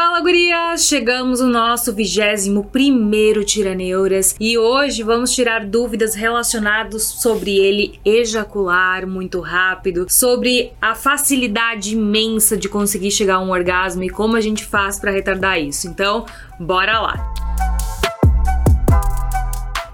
Fala gurias! Chegamos no nosso 21 primeiro Tiraneuras e hoje vamos tirar dúvidas relacionadas sobre ele ejacular muito rápido, sobre a facilidade imensa de conseguir chegar a um orgasmo e como a gente faz para retardar isso. Então, bora lá!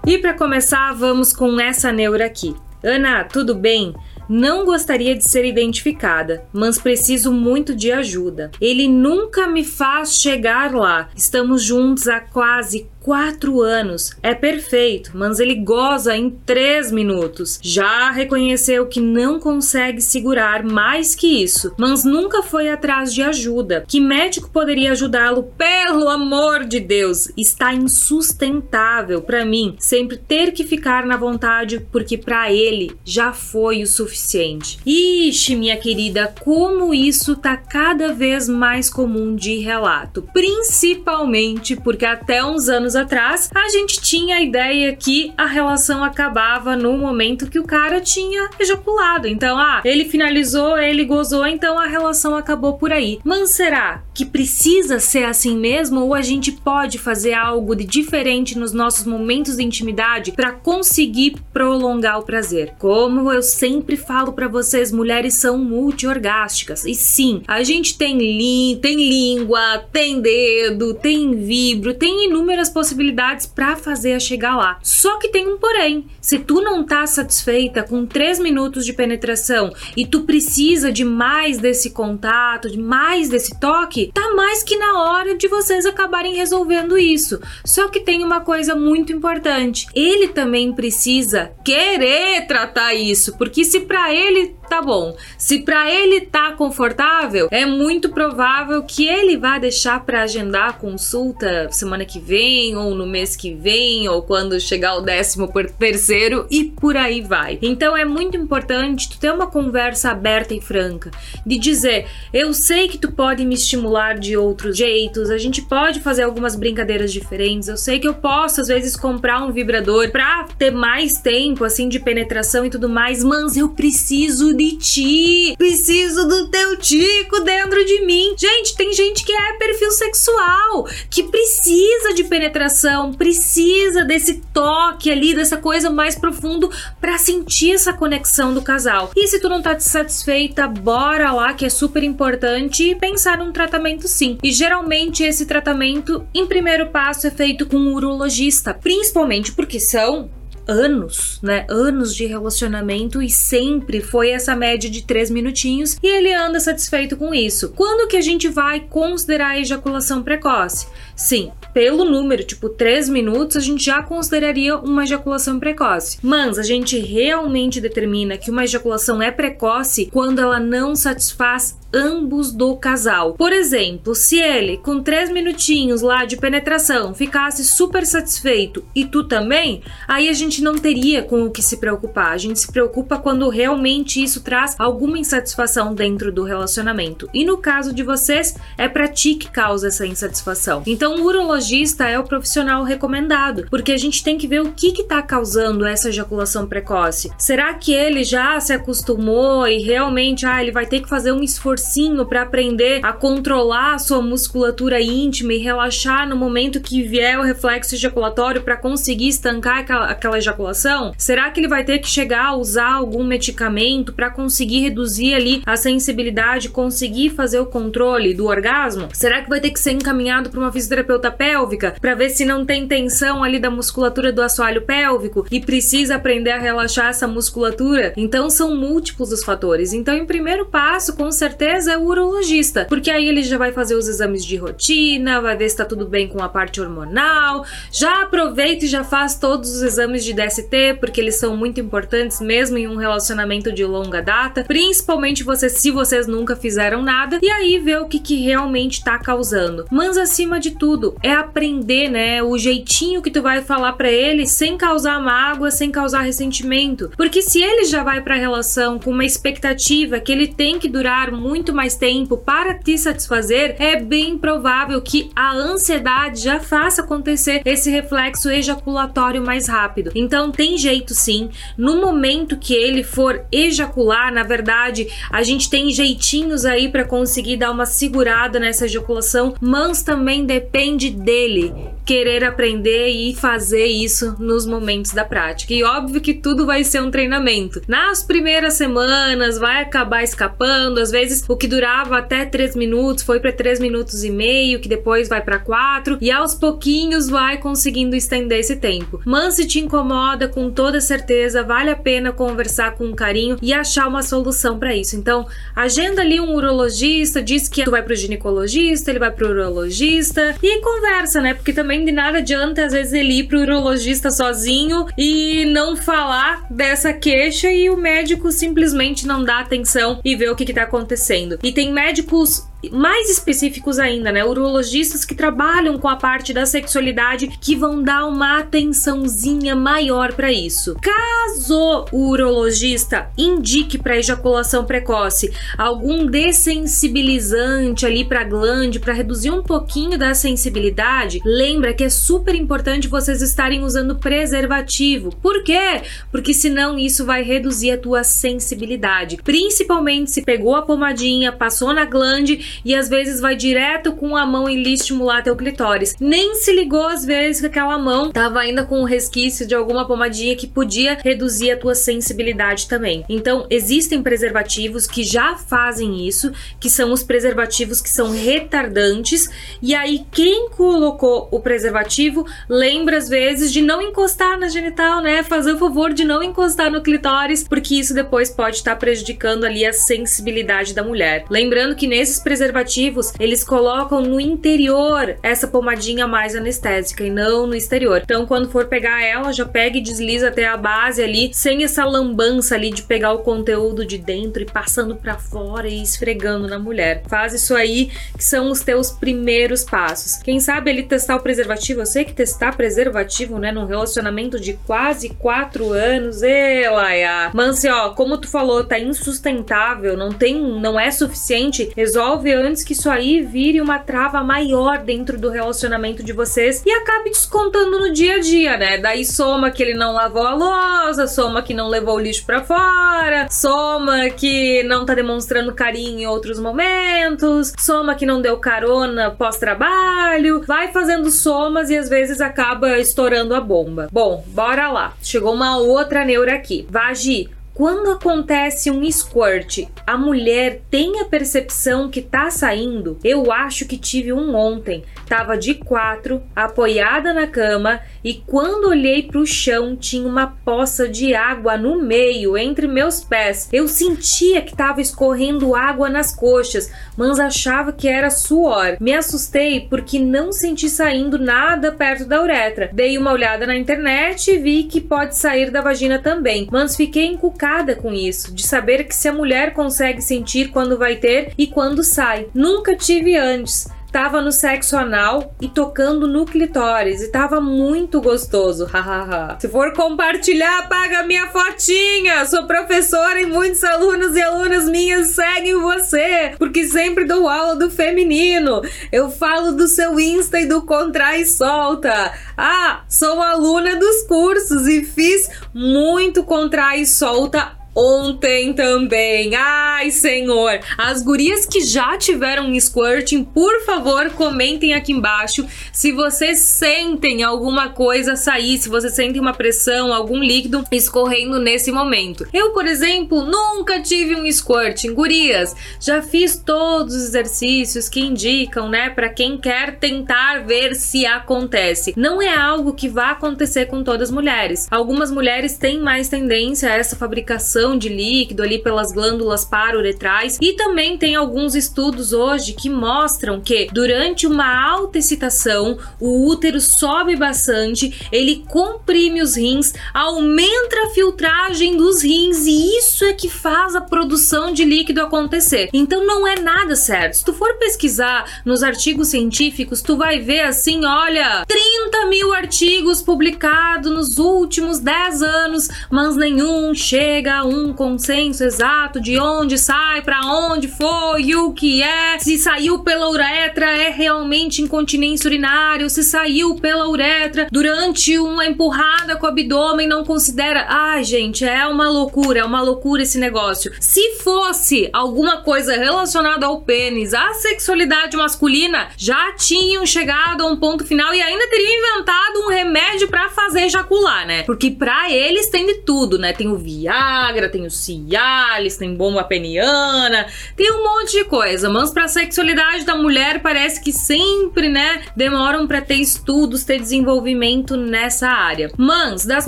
E para começar, vamos com essa neura aqui. Ana, tudo bem? Não gostaria de ser identificada, mas preciso muito de ajuda. Ele nunca me faz chegar lá. Estamos juntos há quase quatro anos. É perfeito, mas ele goza em três minutos. Já reconheceu que não consegue segurar mais que isso, mas nunca foi atrás de ajuda. Que médico poderia ajudá-lo? Pelo amor de Deus, está insustentável para mim sempre ter que ficar na vontade porque para ele já foi o suficiente. Ixi, minha querida, como isso tá cada vez mais comum de relato, principalmente porque até uns anos atrás, a gente tinha a ideia que a relação acabava no momento que o cara tinha ejaculado. Então, ah, ele finalizou, ele gozou, então a relação acabou por aí. Mas será que precisa ser assim mesmo ou a gente pode fazer algo de diferente nos nossos momentos de intimidade para conseguir prolongar o prazer? Como eu sempre falo para vocês, mulheres são multiorgásticas. E sim, a gente tem, li tem língua, tem dedo, tem vibro, tem inúmeras possibilidades para fazer a chegar lá. Só que tem um porém. Se tu não tá satisfeita com 3 minutos de penetração e tu precisa de mais desse contato, de mais desse toque, tá mais que na hora de vocês acabarem resolvendo isso. Só que tem uma coisa muito importante. Ele também precisa querer tratar isso, porque se para ele tá bom. Se para ele tá confortável, é muito provável que ele vá deixar para agendar a consulta semana que vem ou no mês que vem ou quando chegar o décimo por terceiro e por aí vai. Então é muito importante tu ter uma conversa aberta e franca de dizer, eu sei que tu pode me estimular de outros jeitos, a gente pode fazer algumas brincadeiras diferentes, eu sei que eu posso às vezes comprar um vibrador para ter mais tempo assim de penetração e tudo mais, mas eu preciso de ti. Preciso do teu tico dentro de mim. Gente, tem gente que é perfil sexual, que precisa de penetração, precisa desse toque ali, dessa coisa mais profundo para sentir essa conexão do casal. E se tu não tá satisfeita, bora lá que é super importante pensar num tratamento sim. E geralmente esse tratamento, em primeiro passo, é feito com um urologista, principalmente porque são anos, né? Anos de relacionamento e sempre foi essa média de três minutinhos e ele anda satisfeito com isso. Quando que a gente vai considerar a ejaculação precoce? Sim, pelo número, tipo 3 minutos, a gente já consideraria uma ejaculação precoce. Mas a gente realmente determina que uma ejaculação é precoce quando ela não satisfaz ambos do casal. Por exemplo, se ele, com 3 minutinhos lá de penetração, ficasse super satisfeito e tu também, aí a gente não teria com o que se preocupar. A gente se preocupa quando realmente isso traz alguma insatisfação dentro do relacionamento. E no caso de vocês, é pra ti que causa essa insatisfação. Então, o urologista é o profissional recomendado, porque a gente tem que ver o que que tá causando essa ejaculação precoce. Será que ele já se acostumou e realmente, ah, ele vai ter que fazer um esforço cursinho para aprender a controlar a sua musculatura íntima e relaxar no momento que vier o reflexo ejaculatório para conseguir estancar aquela, aquela ejaculação? Será que ele vai ter que chegar a usar algum medicamento para conseguir reduzir ali a sensibilidade, conseguir fazer o controle do orgasmo? Será que vai ter que ser encaminhado para uma fisioterapeuta pélvica para ver se não tem tensão ali da musculatura do assoalho pélvico e precisa aprender a relaxar essa musculatura? Então são múltiplos os fatores. Então, em primeiro passo, com certeza é o urologista, porque aí ele já vai fazer os exames de rotina, vai ver se tá tudo bem com a parte hormonal. Já aproveita e já faz todos os exames de DST, porque eles são muito importantes mesmo em um relacionamento de longa data, principalmente vocês se vocês nunca fizeram nada, e aí ver o que, que realmente tá causando. Mas acima de tudo, é aprender, né, o jeitinho que tu vai falar para ele sem causar mágoa, sem causar ressentimento. Porque se ele já vai para a relação com uma expectativa que ele tem que durar muito muito mais tempo para te satisfazer, é bem provável que a ansiedade já faça acontecer esse reflexo ejaculatório mais rápido. Então tem jeito sim. No momento que ele for ejacular, na verdade, a gente tem jeitinhos aí para conseguir dar uma segurada nessa ejaculação, mas também depende dele querer aprender e fazer isso nos momentos da prática. E óbvio que tudo vai ser um treinamento. Nas primeiras semanas vai acabar escapando, às vezes o que durava até 3 minutos foi para 3 minutos e meio, que depois vai para 4 e aos pouquinhos vai conseguindo estender esse tempo. Mas se te incomoda, com toda certeza vale a pena conversar com carinho e achar uma solução para isso. Então, agenda ali um urologista, diz que tu vai pro ginecologista, ele vai pro urologista e conversa, né? Porque também de nada adianta às vezes ele ir pro urologista sozinho e não falar dessa queixa e o médico simplesmente não dá atenção e vê o que, que tá acontecendo. E tem médicos mais específicos ainda, né? Urologistas que trabalham com a parte da sexualidade que vão dar uma atençãozinha maior para isso. Caso o urologista indique para ejaculação precoce algum dessensibilizante ali para glande para reduzir um pouquinho da sensibilidade, lembra que é super importante vocês estarem usando preservativo. Por quê? Porque senão isso vai reduzir a tua sensibilidade, principalmente se pegou a pomadinha, passou na glande e às vezes vai direto com a mão e estimular teu clitóris. Nem se ligou às vezes que aquela mão tava ainda com um resquício de alguma pomadinha que podia reduzir a tua sensibilidade também. Então, existem preservativos que já fazem isso, que são os preservativos que são retardantes, e aí quem colocou o preservativo lembra às vezes de não encostar na genital, né? Fazer o favor de não encostar no clitóris, porque isso depois pode estar prejudicando ali a sensibilidade da mulher. Lembrando que nesses preservativos preservativos, eles colocam no interior essa pomadinha mais anestésica e não no exterior. Então, quando for pegar ela, já pega e desliza até a base ali, sem essa lambança ali de pegar o conteúdo de dentro e passando para fora e esfregando na mulher. Faz isso aí, que são os teus primeiros passos. Quem sabe ele testar o preservativo, eu sei que testar preservativo, né, num relacionamento de quase quatro anos, e Laia. Mas, ó, como tu falou, tá insustentável, não tem, não é suficiente, resolve antes que isso aí vire uma trava maior dentro do relacionamento de vocês e acabe descontando no dia a dia, né? Daí soma que ele não lavou a lousa, soma que não levou o lixo para fora, soma que não tá demonstrando carinho em outros momentos, soma que não deu carona pós-trabalho, vai fazendo somas e às vezes acaba estourando a bomba. Bom, bora lá. Chegou uma outra neura aqui. Vagi, quando acontece um squirt, a mulher tem a percepção que tá saindo? Eu acho que tive um ontem. Tava de quatro, apoiada na cama, e quando olhei pro chão tinha uma poça de água no meio, entre meus pés. Eu sentia que tava escorrendo água nas coxas, mas achava que era suor. Me assustei porque não senti saindo nada perto da uretra. Dei uma olhada na internet e vi que pode sair da vagina também, mas fiquei encucada chocada com isso, de saber que se a mulher consegue sentir quando vai ter e quando sai. Nunca tive antes tava no sexo anal e tocando no clitóris e tava muito gostoso, hahaha. Se for compartilhar, paga minha fotinha. Sou professora e muitos alunos e alunas minhas seguem você, porque sempre dou aula do feminino. Eu falo do seu Insta e do Contrai e Solta. Ah, sou aluna dos cursos e fiz muito Contrai e Solta ontem também. Ai, senhor! As gurias que já tiveram squirting, por favor, comentem aqui embaixo se vocês sentem alguma coisa sair, se vocês sentem uma pressão, algum líquido escorrendo nesse momento. Eu, por exemplo, nunca tive um squirting. Gurias, já fiz todos os exercícios que indicam, né, para quem quer tentar ver se acontece. Não é algo que vai acontecer com todas as mulheres. Algumas mulheres têm mais tendência a essa fabricação de líquido ali pelas glândulas paruretrais e também tem alguns estudos hoje que mostram que durante uma alta excitação o útero sobe bastante, ele comprime os rins, aumenta a filtragem dos rins e isso é que faz a produção de líquido acontecer. Então não é nada certo. Se tu for pesquisar nos artigos científicos, tu vai ver assim, olha, 30 mil artigos publicados nos últimos 10 anos, mas nenhum chega a um um consenso exato de onde sai, para onde foi, o que é, se saiu pela uretra é realmente incontinência urinária, se saiu pela uretra durante uma empurrada com o abdômen não considera. Ai, gente, é uma loucura, é uma loucura esse negócio. Se fosse alguma coisa relacionada ao pênis, à sexualidade masculina, já tinham chegado a um ponto final e ainda teriam inventado um remédio para fazer ejacular, né? Porque para eles tem de tudo, né? Tem o Viagra, tem o Cialis, tem bomba peniana, tem um monte de coisa. Mas para sexualidade da mulher parece que sempre, né, demoram para ter estudos, ter desenvolvimento nessa área. Mas das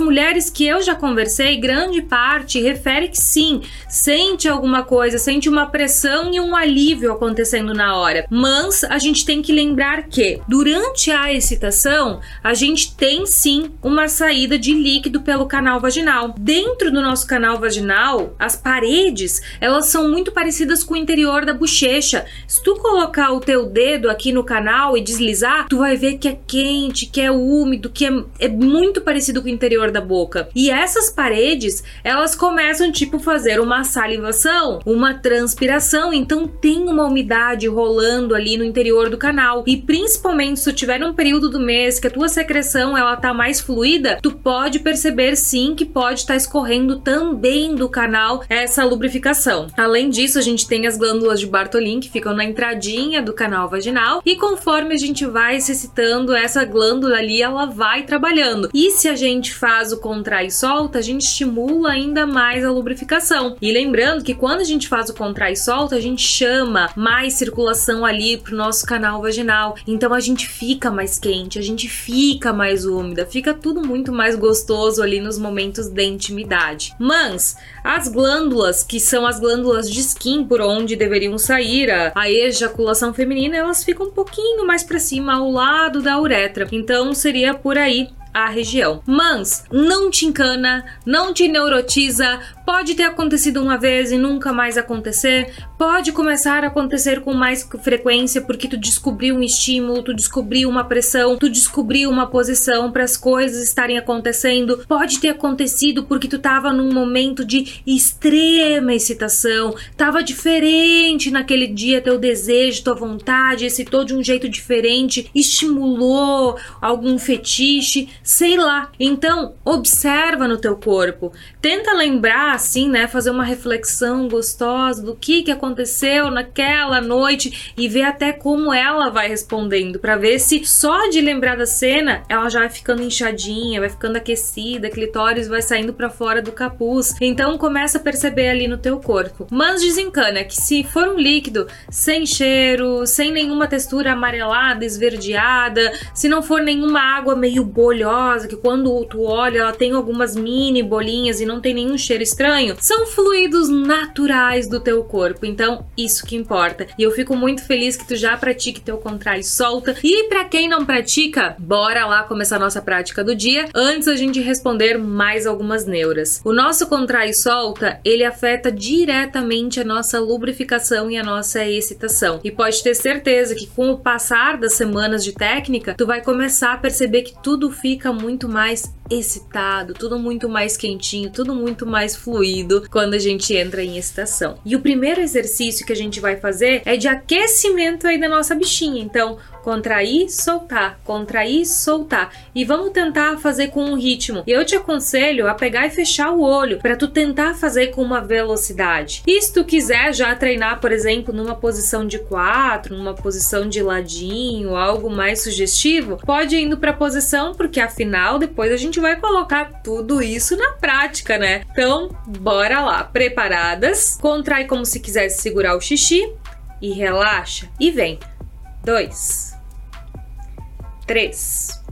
mulheres que eu já conversei, grande parte refere que sim, sente alguma coisa, sente uma pressão e um alívio acontecendo na hora. Mas a gente tem que lembrar que durante a excitação, a gente tem sim uma saída de líquido pelo canal vaginal. Dentro do nosso canal vaginal, as paredes, elas são muito parecidas com o interior da bochecha. Se tu colocar o teu dedo aqui no canal e deslizar, tu vai ver que é quente, que é úmido, que é, é muito parecido com o interior da boca. E essas paredes, elas começam tipo fazer uma salivação, uma transpiração, então tem uma umidade rolando ali no interior do canal. E principalmente se tu tiver um período do mês que a tua secreção ela tá mais fluida, tu pode perceber sim que pode estar tá escorrendo também do canal essa lubrificação. Além disso, a gente tem as glândulas de Bartolin que ficam na entradinha do canal vaginal e conforme a gente vai se excitando, essa glândula ali ela vai trabalhando. E se a gente faz o contrai e solta, a gente estimula ainda mais a lubrificação. E lembrando que quando a gente faz o contrai e solta, a gente chama mais circulação ali pro nosso canal vaginal. Então a gente fica mais quente, a gente fica mais úmida, fica tudo muito mais gostoso ali nos momentos de intimidade. Mas as glândulas, que são as glândulas de skin por onde deveriam sair a, a ejaculação feminina, elas ficam um pouquinho mais para cima ao lado da uretra. Então seria por aí a região. Mas não te encana, não te neurotiza, pode ter acontecido uma vez e nunca mais acontecer, pode começar a acontecer com mais frequência porque tu descobriu um estímulo, tu descobriu uma pressão, tu descobriu uma posição para as coisas estarem acontecendo, pode ter acontecido porque tu tava num momento de extrema excitação, tava diferente naquele dia teu desejo, tua vontade, excitou de um jeito diferente, estimulou algum fetiche, sei lá. Então, observa no teu corpo. Tenta lembrar assim, né, fazer uma reflexão gostosa do que que aconteceu naquela noite e ver até como ela vai respondendo, para ver se só de lembrar da cena ela já vai ficando inchadinha, vai ficando aquecida, clitóris vai saindo para fora do capuz. Então começa a perceber ali no teu corpo. Mas desencana que se for um líquido sem cheiro, sem nenhuma textura amarelada, esverdeada, se não for nenhuma água meio bolhosa que quando tu olha ela tem algumas mini bolinhas e não tem nenhum cheiro estranho, são fluidos naturais do teu corpo. Então, isso que importa. E eu fico muito feliz que tu já pratique teu contrai solta. E para quem não pratica, bora lá começar a nossa prática do dia antes a gente responder mais algumas neuras. O nosso contrai solta, ele afeta diretamente a nossa lubrificação e a nossa excitação. E pode ter certeza que com o passar das semanas de técnica, tu vai começar a perceber que tudo fica muito mais excitado, tudo muito mais quentinho, tudo muito mais fluido quando a gente entra em excitação. E o primeiro exercício que a gente vai fazer é de aquecimento aí da nossa bichinha. Então, contrair, soltar, contrair, soltar. E vamos tentar fazer com um ritmo. Eu te aconselho a pegar e fechar o olho para tu tentar fazer com uma velocidade. E se tu quiser já treinar, por exemplo, numa posição de quatro, numa posição de ladinho, algo mais sugestivo, pode ir indo para posição, porque afinal depois a gente vai colocar tudo isso na prática, né? Então, bora lá. Preparadas? Contrai como se quisesse segurar o xixi e relaxa e vem. Dois três,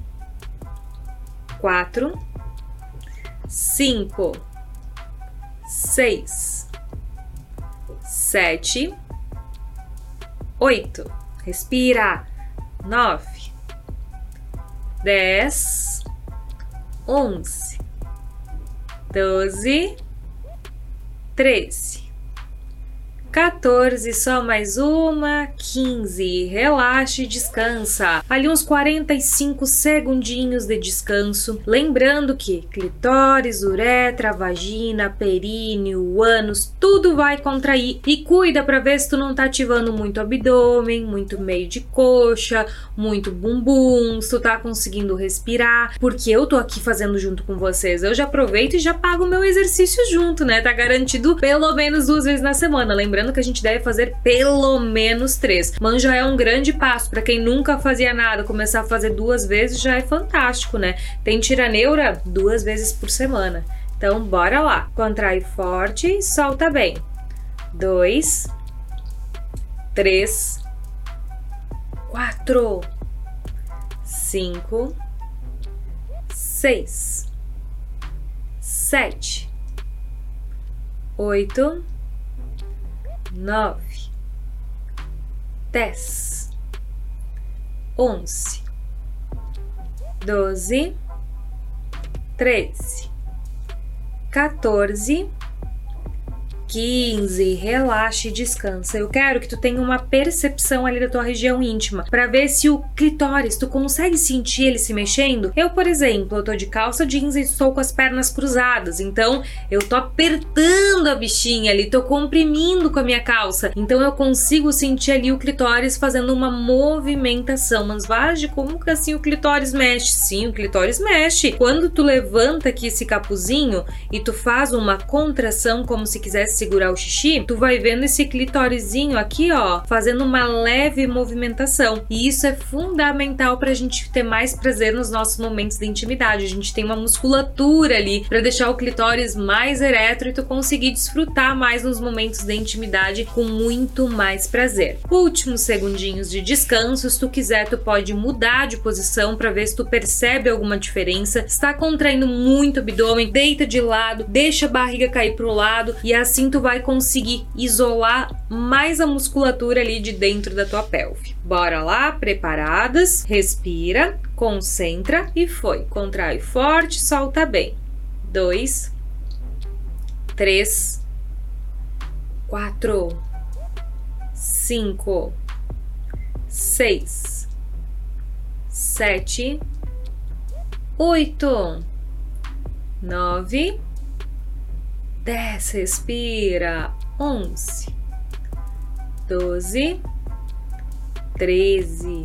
quatro, cinco, seis, sete, oito. Respira. Nove, dez, onze, doze, treze, 14, só mais uma, 15. Relaxa e descansa. Ali uns 45 segundinhos de descanso. Lembrando que clitóris, uretra, vagina, períneo, ânus, tudo vai contrair e cuida para ver se tu não tá ativando muito abdômen, muito meio de coxa, muito bumbum, se tu tá conseguindo respirar, porque eu tô aqui fazendo junto com vocês. Eu já aproveito e já pago o meu exercício junto, né? Tá garantido pelo menos duas vezes na semana. Lembrando que a gente deve fazer pelo menos três. Mas já é um grande passo para quem nunca fazia nada, começar a fazer duas vezes já é fantástico, né? Tem tiraneura duas vezes por semana. Então, bora lá. Contrai forte, solta bem. Dois, três, quatro, cinco, seis, sete, oito, nove, dez, onze, doze, treze, 14 15, relaxa e descansa. Eu quero que tu tenha uma percepção ali da tua região íntima para ver se o clitóris tu consegue sentir ele se mexendo. Eu, por exemplo, eu tô de calça jeans e estou com as pernas cruzadas, então eu tô apertando a bichinha ali, tô comprimindo com a minha calça. Então eu consigo sentir ali o clitóris fazendo uma movimentação. Mas Vage, como que assim o clitóris mexe? Sim, o clitóris mexe. Quando tu levanta aqui esse capuzinho e tu faz uma contração como se quisesse segurar o xixi, tu vai vendo esse clitórisinho aqui, ó, fazendo uma leve movimentação. E isso é fundamental pra gente ter mais prazer nos nossos momentos de intimidade. A gente tem uma musculatura ali para deixar o clitóris mais ereto e tu conseguir desfrutar mais nos momentos de intimidade com muito mais prazer. Últimos segundinhos de descanso, se tu quiser, tu pode mudar de posição para ver se tu percebe alguma diferença. Está contraindo muito o abdômen, deita de lado, deixa a barriga cair pro lado e assim tu vai conseguir isolar mais a musculatura ali de dentro da tua pelve. Bora lá, preparadas? Respira, concentra e foi. Contrai forte, solta bem. Dois, três, quatro, cinco, seis, sete, oito, nove Desce, respira. Onze, doze, treze.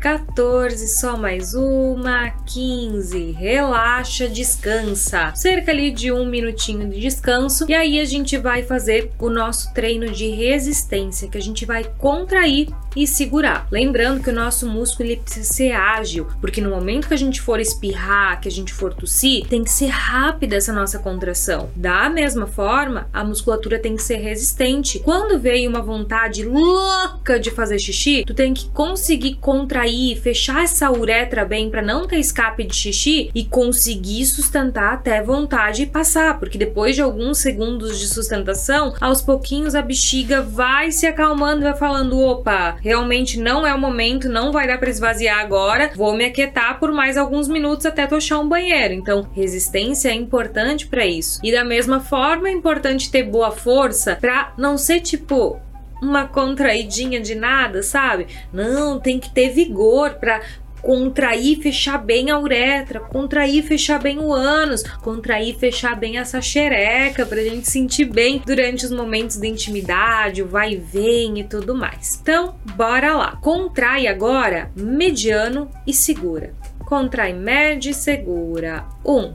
14, só mais uma, 15, relaxa, descansa. Cerca ali de um minutinho de descanso. E aí a gente vai fazer o nosso treino de resistência, que a gente vai contrair e segurar. Lembrando que o nosso músculo ele precisa ser ágil, porque no momento que a gente for espirrar, que a gente for tossir, tem que ser rápida essa nossa contração. Da mesma forma, a musculatura tem que ser resistente. Quando veio uma vontade louca de fazer xixi, tu tem que conseguir contrair fechar essa uretra bem para não ter escape de xixi e conseguir sustentar até vontade passar, porque depois de alguns segundos de sustentação, aos pouquinhos a bexiga vai se acalmando e vai falando: opa, realmente não é o momento, não vai dar para esvaziar agora, vou me aquietar por mais alguns minutos até tu achar um banheiro. Então, resistência é importante para isso. E da mesma forma, é importante ter boa força para não ser tipo uma contraidinha de nada, sabe? Não, tem que ter vigor para contrair e fechar bem a uretra, contrair e fechar bem o ânus, contrair e fechar bem essa xereca pra gente sentir bem durante os momentos de intimidade, o vai e vem e tudo mais. Então, bora lá. Contrai agora mediano e segura. Contrai médio e segura. Um,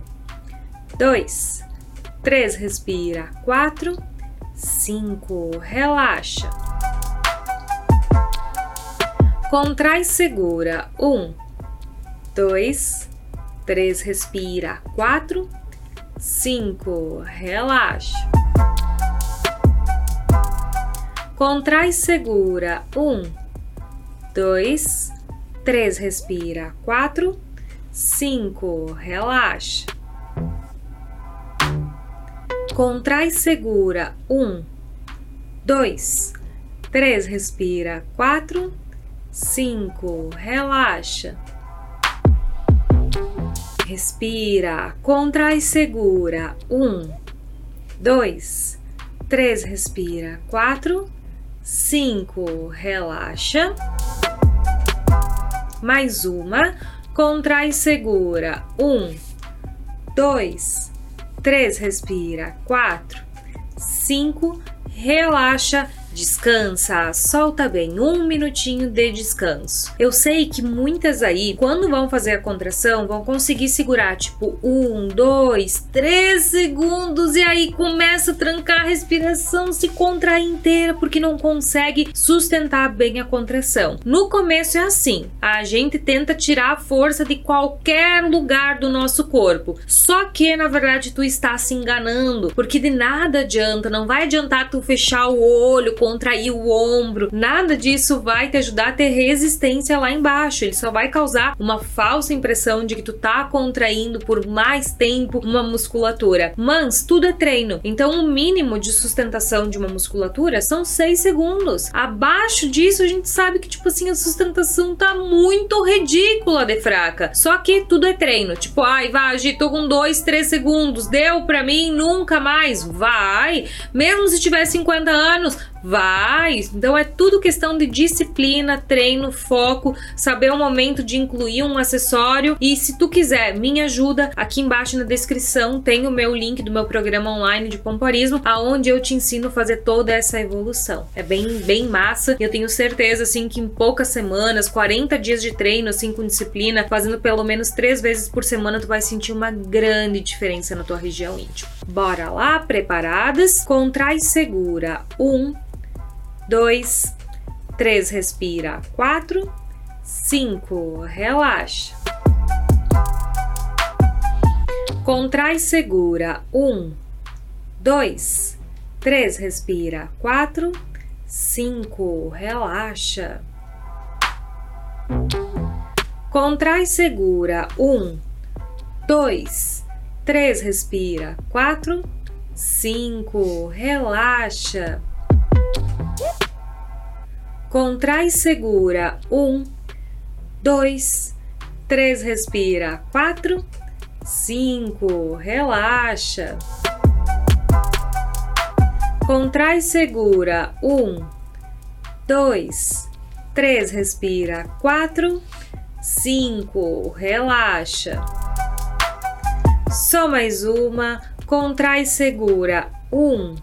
dois, três, respira. Quatro, cinco, relaxa. Contrai segura. Um, dois, três, respira. Quatro, cinco, relaxa. Contrai segura. Um, dois, três, respira. Quatro, cinco, relaxa. Contrai segura. Um, dois, três, respira. Quatro, cinco, relaxa. Respira, contrai segura. Um, dois, três, respira. Quatro, cinco, relaxa. Mais uma, contrai, segura. Um, dois, três, respira. Quatro, cinco, relaxa descansa, solta bem, um minutinho de descanso. Eu sei que muitas aí, quando vão fazer a contração, vão conseguir segurar tipo um, dois, três segundos e aí começa a trancar a respiração, se contrair inteira porque não consegue sustentar bem a contração. No começo é assim, a gente tenta tirar a força de qualquer lugar do nosso corpo, só que na verdade tu está se enganando, porque de nada adianta, não vai adiantar tu fechar o olho contrair o ombro, nada disso vai te ajudar a ter resistência lá embaixo. Ele só vai causar uma falsa impressão de que tu tá contraindo por mais tempo uma musculatura. Mas tudo é treino. Então, o mínimo de sustentação de uma musculatura são 6 segundos. Abaixo disso, a gente sabe que, tipo assim, a sustentação tá muito ridícula de fraca. Só que tudo é treino. Tipo, ai, vai, tô com 2, 3 segundos. Deu pra mim? Nunca mais. Vai. Mesmo se tiver 50 anos, Vai! Então é tudo questão de disciplina, treino, foco, saber o momento de incluir um acessório. E se tu quiser minha ajuda, aqui embaixo na descrição tem o meu link do meu programa online de pomporismo, aonde eu te ensino a fazer toda essa evolução. É bem, bem massa. Eu tenho certeza, assim, que em poucas semanas, 40 dias de treino, assim, com disciplina, fazendo pelo menos três vezes por semana, tu vai sentir uma grande diferença na tua região íntima. Bora lá, preparadas? Contrai segura. Um, dois, três, respira, quatro, cinco, relaxa. Contrai, segura, um, dois, três, respira, quatro, cinco, relaxa. Contrai, segura, um, dois, três, respira, quatro, cinco, relaxa. Contrai segura. Um, dois, três, respira. Quatro, cinco, relaxa. Contrai segura. Um, dois, três, respira. Quatro, cinco, relaxa. Só mais uma. Contrai segura. Um,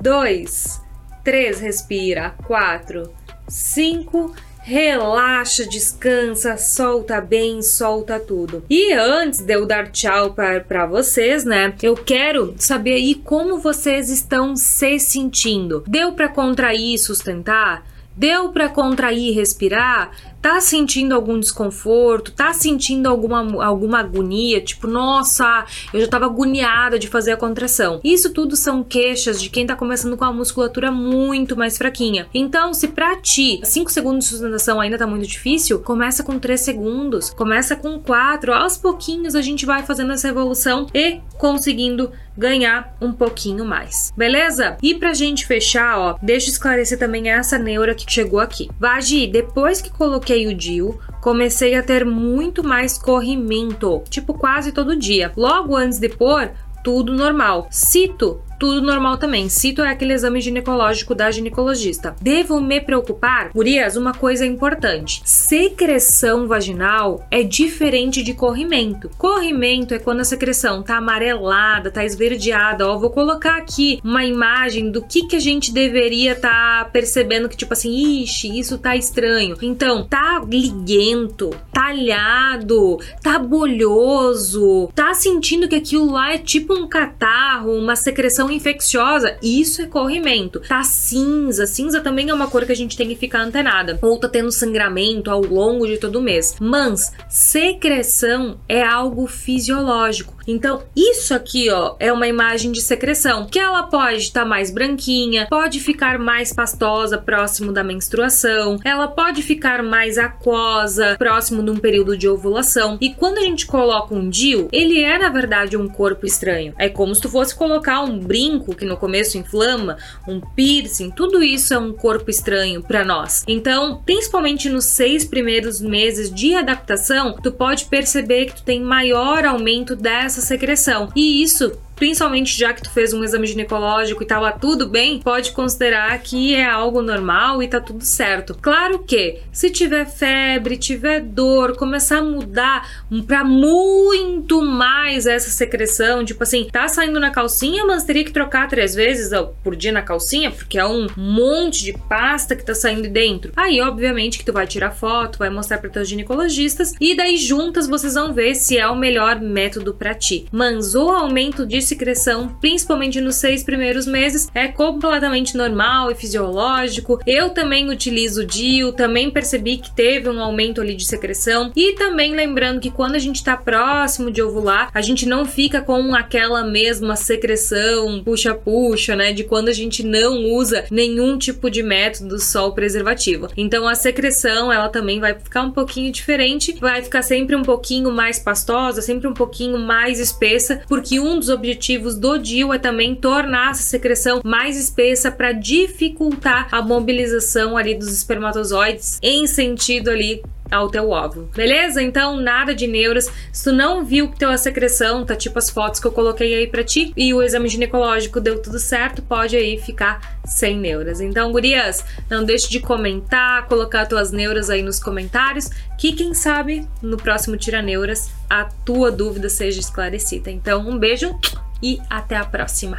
dois, 3, respira. 4, 5, relaxa, descansa, solta bem, solta tudo. E antes de eu dar tchau para vocês, né? Eu quero saber aí como vocês estão se sentindo. Deu para contrair e sustentar? Deu para contrair e respirar? Tá sentindo algum desconforto, tá sentindo alguma, alguma agonia, tipo, nossa, eu já tava agoniada de fazer a contração. Isso tudo são queixas de quem tá começando com a musculatura muito mais fraquinha. Então, se pra ti 5 segundos de sustentação ainda tá muito difícil, começa com 3 segundos, começa com 4, aos pouquinhos a gente vai fazendo essa evolução e conseguindo ganhar um pouquinho mais. Beleza? E pra gente fechar, ó, deixa eu esclarecer também essa neura que chegou aqui. Vagi, depois que coloquei o DIU, comecei a ter muito mais corrimento, tipo quase todo dia. Logo antes de pôr, tudo normal. Cito tudo normal também. Cito é aquele exame ginecológico da ginecologista. Devo me preocupar? Gurias, uma coisa importante: secreção vaginal é diferente de corrimento. Corrimento é quando a secreção tá amarelada, tá esverdeada. Ó, vou colocar aqui uma imagem do que que a gente deveria tá percebendo que tipo assim, ixi, isso tá estranho. Então, tá liguento, talhado, tá bolhoso, tá sentindo que aquilo lá é tipo um catarro, uma secreção infecciosa, isso é corrimento. Tá cinza, cinza também é uma cor que a gente tem que ficar antenada. Ou tá tendo sangramento ao longo de todo o mês. Mas secreção é algo fisiológico. Então, isso aqui, ó, é uma imagem de secreção, que ela pode estar tá mais branquinha, pode ficar mais pastosa próximo da menstruação, ela pode ficar mais aquosa próximo de um período de ovulação. E quando a gente coloca um DIU, ele é na verdade um corpo estranho. É como se tu fosse colocar um brinco que no começo inflama, um piercing, tudo isso é um corpo estranho para nós. Então, principalmente nos seis primeiros meses de adaptação, tu pode perceber que tu tem maior aumento dessa secreção. E isso principalmente já que tu fez um exame ginecológico e tava tudo bem, pode considerar que é algo normal e tá tudo certo. Claro que se tiver febre, tiver dor, começar a mudar para muito mais essa secreção, tipo assim, tá saindo na calcinha, mas teria que trocar três vezes por dia na calcinha, porque é um monte de pasta que tá saindo dentro. Aí, obviamente, que tu vai tirar foto, vai mostrar para teus ginecologistas e daí juntas vocês vão ver se é o melhor método para ti. Mas o aumento de secreção, principalmente nos seis primeiros meses, é completamente normal e fisiológico. Eu também utilizo o DIU, também percebi que teve um aumento ali de secreção e também lembrando que quando a gente está próximo de ovular, a gente não fica com aquela mesma secreção puxa-puxa, né, de quando a gente não usa nenhum tipo de método só o preservativo. Então a secreção, ela também vai ficar um pouquinho diferente, vai ficar sempre um pouquinho mais pastosa, sempre um pouquinho mais espessa, porque um dos objetivos do DIU é também tornar essa secreção mais espessa para dificultar a mobilização ali dos espermatozoides em sentido ali ao teu óvulo. Beleza? Então, nada de neuras. Se tu não viu que teu secreção, tá tipo as fotos que eu coloquei aí para ti, e o exame ginecológico deu tudo certo, pode aí ficar sem neuras. Então, gurias, não deixe de comentar, colocar tuas neuras aí nos comentários, que quem sabe no próximo Tira Neuras a tua dúvida seja esclarecida. Então, um beijo e até a próxima.